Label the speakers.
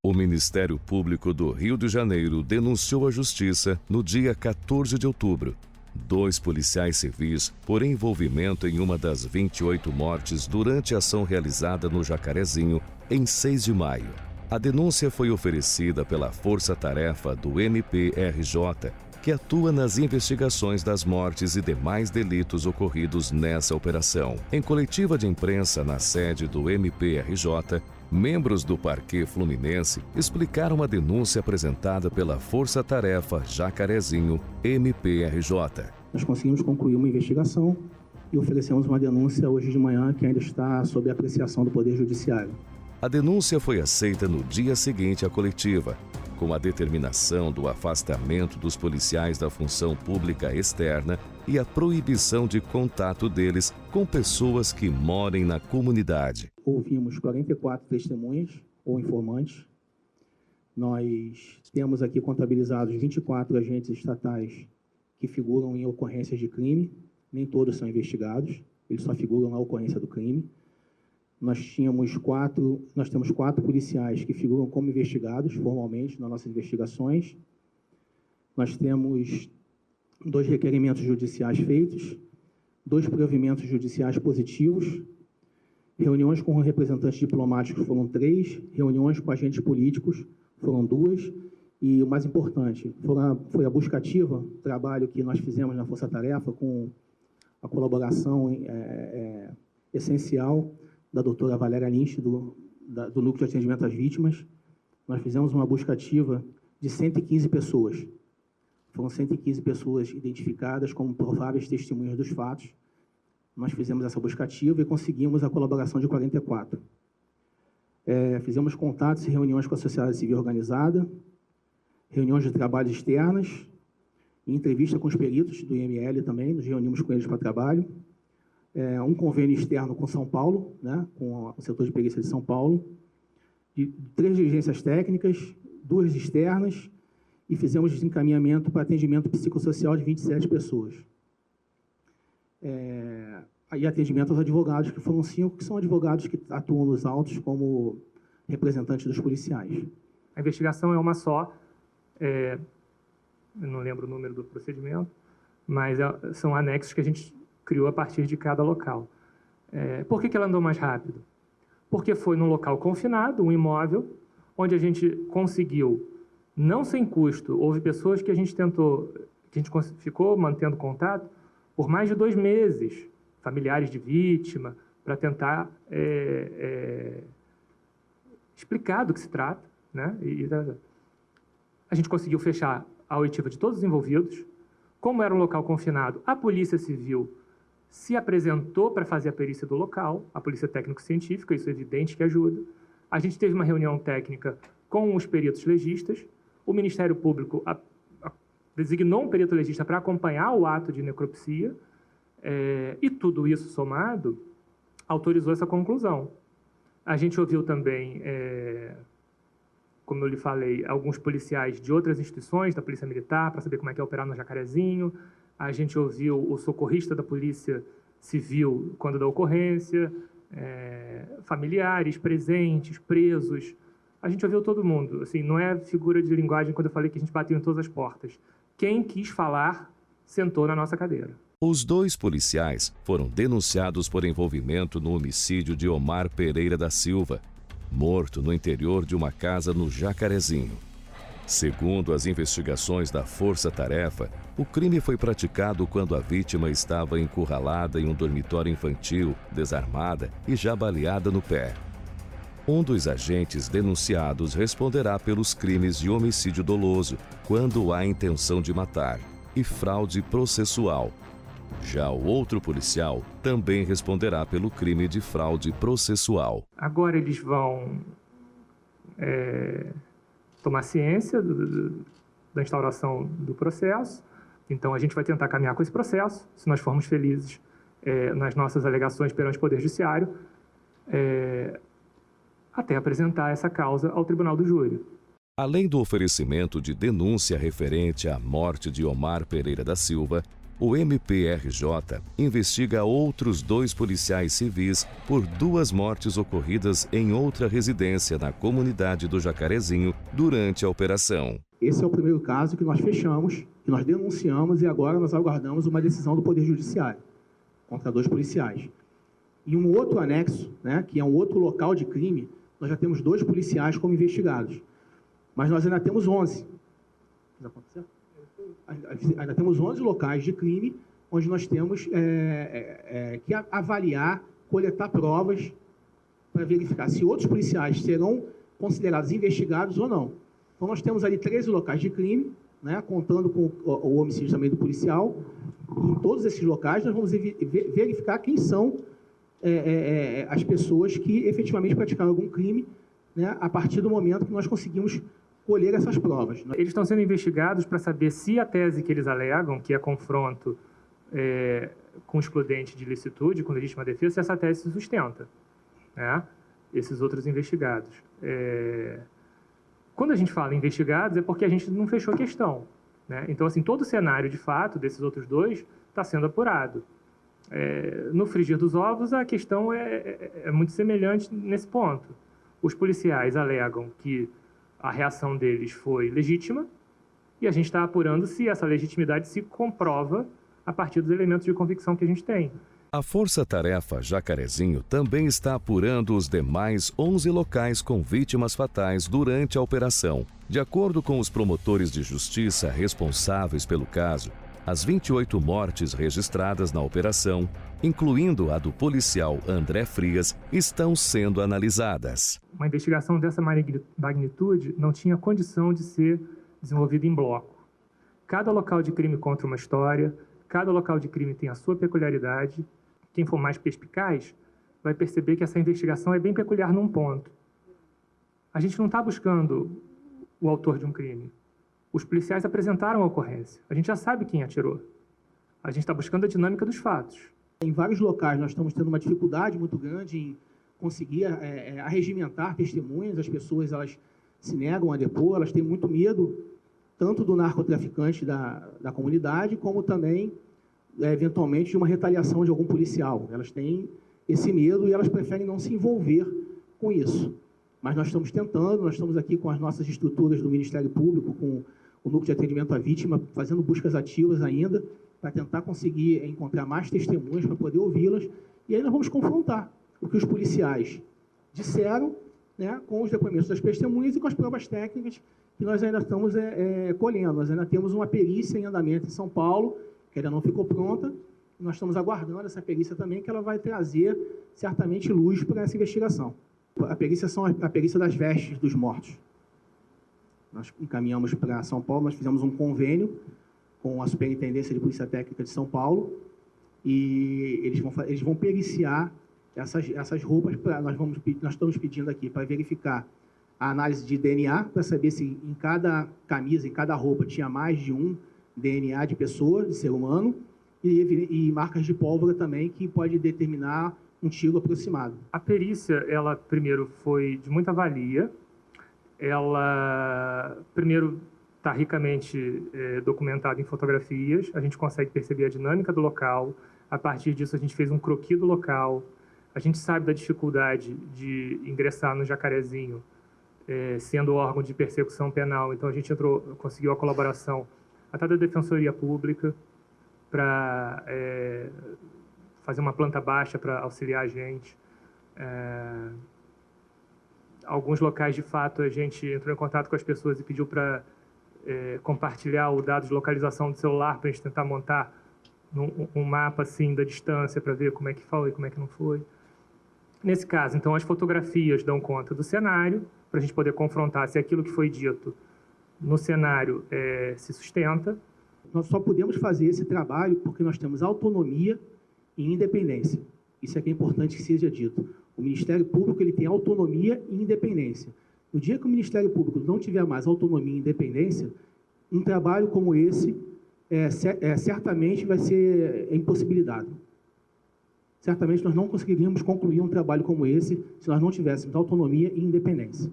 Speaker 1: O Ministério Público do Rio de Janeiro denunciou à Justiça, no dia 14 de outubro, dois policiais civis por envolvimento em uma das 28 mortes durante a ação realizada no Jacarezinho, em 6 de maio. A denúncia foi oferecida pela Força Tarefa do MPRJ, que atua nas investigações das mortes e demais delitos ocorridos nessa operação. Em coletiva de imprensa na sede do MPRJ, membros do Parque Fluminense explicaram a denúncia apresentada pela Força Tarefa Jacarezinho MPRJ.
Speaker 2: Nós conseguimos concluir uma investigação e oferecemos uma denúncia hoje de manhã que ainda está sob apreciação do Poder Judiciário.
Speaker 1: A denúncia foi aceita no dia seguinte à coletiva, com a determinação do afastamento dos policiais da função pública externa e a proibição de contato deles com pessoas que morem na comunidade.
Speaker 2: Ouvimos 44 testemunhas ou informantes. Nós temos aqui contabilizados 24 agentes estatais que figuram em ocorrências de crime. Nem todos são investigados, eles só figuram na ocorrência do crime. Nós tínhamos quatro, nós temos quatro policiais que figuram como investigados formalmente nas nossas investigações. Nós temos dois requerimentos judiciais feitos, dois provimentos judiciais positivos, reuniões com representantes diplomáticos foram três, reuniões com agentes políticos foram duas, e o mais importante a, foi a busca ativa, trabalho que nós fizemos na Força Tarefa com a colaboração é, é, essencial da doutora Valéria Lynch, do, da, do Núcleo de Atendimento às Vítimas. Nós fizemos uma busca ativa de 115 pessoas. Foram 115 pessoas identificadas como prováveis testemunhas dos fatos. Nós fizemos essa busca ativa e conseguimos a colaboração de 44. É, fizemos contatos e reuniões com a sociedade civil organizada, reuniões de trabalho externas, entrevista com os peritos do IML também, nos reunimos com eles para trabalho é, um convênio externo com São Paulo, né, com o setor de perícia de São Paulo, de três diligências técnicas, duas externas, e fizemos desencaminhamento para atendimento psicossocial de 27 pessoas. É, e atendimento aos advogados, que foram cinco, que são advogados que atuam nos autos como representantes dos policiais.
Speaker 3: A investigação é uma só, é, não lembro o número do procedimento, mas é, são anexos que a gente criou a partir de cada local. É, por que, que ela andou mais rápido? Porque foi num local confinado, um imóvel, onde a gente conseguiu, não sem custo, houve pessoas que a gente tentou, que a gente ficou mantendo contato por mais de dois meses, familiares de vítima, para tentar é, é, explicar do que se trata. Né? E, a gente conseguiu fechar a oitiva de todos os envolvidos. Como era um local confinado, a Polícia Civil se apresentou para fazer a perícia do local, a polícia técnico-científica, isso é evidente que ajuda. A gente teve uma reunião técnica com os peritos legistas, o Ministério Público a, a, designou um perito legista para acompanhar o ato de necropsia, é, e tudo isso somado autorizou essa conclusão. A gente ouviu também, é, como eu lhe falei, alguns policiais de outras instituições, da Polícia Militar, para saber como é que é operar no Jacarezinho, a gente ouviu o socorrista da Polícia Civil quando da ocorrência, é, familiares presentes, presos. A gente ouviu todo mundo. Assim, não é figura de linguagem quando eu falei que a gente bateu em todas as portas. Quem quis falar sentou na nossa cadeira.
Speaker 1: Os dois policiais foram denunciados por envolvimento no homicídio de Omar Pereira da Silva, morto no interior de uma casa no Jacarezinho. Segundo as investigações da Força Tarefa, o crime foi praticado quando a vítima estava encurralada em um dormitório infantil, desarmada e já baleada no pé. Um dos agentes denunciados responderá pelos crimes de homicídio doloso, quando há intenção de matar, e fraude processual. Já o outro policial também responderá pelo crime de fraude processual.
Speaker 3: Agora eles vão. É tomar ciência do, do, da instauração do processo. Então, a gente vai tentar caminhar com esse processo, se nós formos felizes é, nas nossas alegações perante o Poder Judiciário, é, até apresentar essa causa ao Tribunal do Júri.
Speaker 1: Além do oferecimento de denúncia referente à morte de Omar Pereira da Silva, o MPRJ investiga outros dois policiais civis por duas mortes ocorridas em outra residência na comunidade do Jacarezinho durante a operação.
Speaker 2: Esse é o primeiro caso que nós fechamos, que nós denunciamos e agora nós aguardamos uma decisão do Poder Judiciário contra dois policiais. E um outro anexo, né, que é um outro local de crime, nós já temos dois policiais como investigados. Mas nós ainda temos 11. Ainda temos 11 locais de crime onde nós temos é, é, é, que avaliar, coletar provas para verificar se outros policiais serão considerados investigados ou não. Então, nós temos ali 13 locais de crime, né, contando com o, homicídio também do policial. Em todos esses locais, nós vamos verificar quem são é, é, é, as pessoas que efetivamente praticaram algum crime né, a partir do momento que nós conseguimos colher essas provas.
Speaker 3: Eles estão sendo investigados para saber se a tese que eles alegam, que é confronto é, com excludente de licitude, com legítima defesa, se essa tese se sustenta. Né? Esses outros investigados. É... Quando a gente fala investigados, é porque a gente não fechou a questão. Né? Então, assim, todo o cenário, de fato, desses outros dois está sendo apurado. É... no frigir dos ovos, a questão é, é, é muito semelhante nesse ponto. Os policiais alegam que a reação deles foi legítima e a gente está apurando se essa legitimidade se comprova a partir dos elementos de convicção que a gente tem.
Speaker 1: A Força Tarefa Jacarezinho também está apurando os demais 11 locais com vítimas fatais durante a operação. De acordo com os promotores de justiça responsáveis pelo caso, as 28 mortes registradas na operação, incluindo a do policial André Frias, estão sendo analisadas.
Speaker 3: Uma investigação dessa magnitude não tinha condição de ser desenvolvida em bloco. Cada local de crime conta uma história, cada local de crime tem a sua peculiaridade. Quem for mais perspicaz vai perceber que essa investigação é bem peculiar num ponto. A gente não está buscando o autor de um crime. Os policiais apresentaram a ocorrência. A gente já sabe quem atirou. A gente está buscando a dinâmica dos fatos.
Speaker 2: Em vários locais nós estamos tendo uma dificuldade muito grande em conseguir é, é, arregimentar testemunhas. As pessoas elas se negam a depor, elas têm muito medo tanto do narcotraficante da, da comunidade, como também, é, eventualmente, de uma retaliação de algum policial. Elas têm esse medo e elas preferem não se envolver com isso. Mas nós estamos tentando, nós estamos aqui com as nossas estruturas do Ministério Público, com o Núcleo de Atendimento à Vítima, fazendo buscas ativas ainda, para tentar conseguir encontrar mais testemunhas, para poder ouvi-las, e aí nós vamos confrontar o que os policiais disseram né, com os depoimentos das testemunhas e com as provas técnicas que nós ainda estamos é, é, colhendo. Nós ainda temos uma perícia em andamento em São Paulo, que ainda não ficou pronta, nós estamos aguardando essa perícia também, que ela vai trazer certamente luz para essa investigação. A perícia são a perícia das vestes dos mortos. Nós encaminhamos para São Paulo, nós fizemos um convênio com a Superintendência de Polícia Técnica de São Paulo e eles vão, eles vão periciar essas, essas roupas. Pra, nós, vamos, nós estamos pedindo aqui para verificar a análise de DNA, para saber se em cada camisa, em cada roupa, tinha mais de um DNA de pessoa, de ser humano, e, e marcas de pólvora também, que pode determinar um tiro aproximado.
Speaker 3: A perícia, ela primeiro foi de muita valia, ela primeiro está ricamente é, documentada em fotografias, a gente consegue perceber a dinâmica do local, a partir disso a gente fez um croquis do local, a gente sabe da dificuldade de ingressar no Jacarezinho, é, sendo órgão de persecução penal, então a gente entrou, conseguiu a colaboração até da Defensoria Pública para é, fazer uma planta baixa para auxiliar a gente. É, alguns locais, de fato, a gente entrou em contato com as pessoas e pediu para é, compartilhar o dado de localização do celular para a gente tentar montar um, um mapa assim da distância para ver como é que foi e como é que não foi. Nesse caso, então, as fotografias dão conta do cenário para a gente poder confrontar se aquilo que foi dito no cenário é, se sustenta.
Speaker 2: Nós só podemos fazer esse trabalho porque nós temos autonomia e independência. Isso é que é importante que seja dito. O Ministério Público ele tem autonomia e independência. No dia que o Ministério Público não tiver mais autonomia e independência, um trabalho como esse é, é, certamente vai ser impossibilitado. Certamente nós não conseguiríamos concluir um trabalho como esse se nós não tivéssemos autonomia e independência.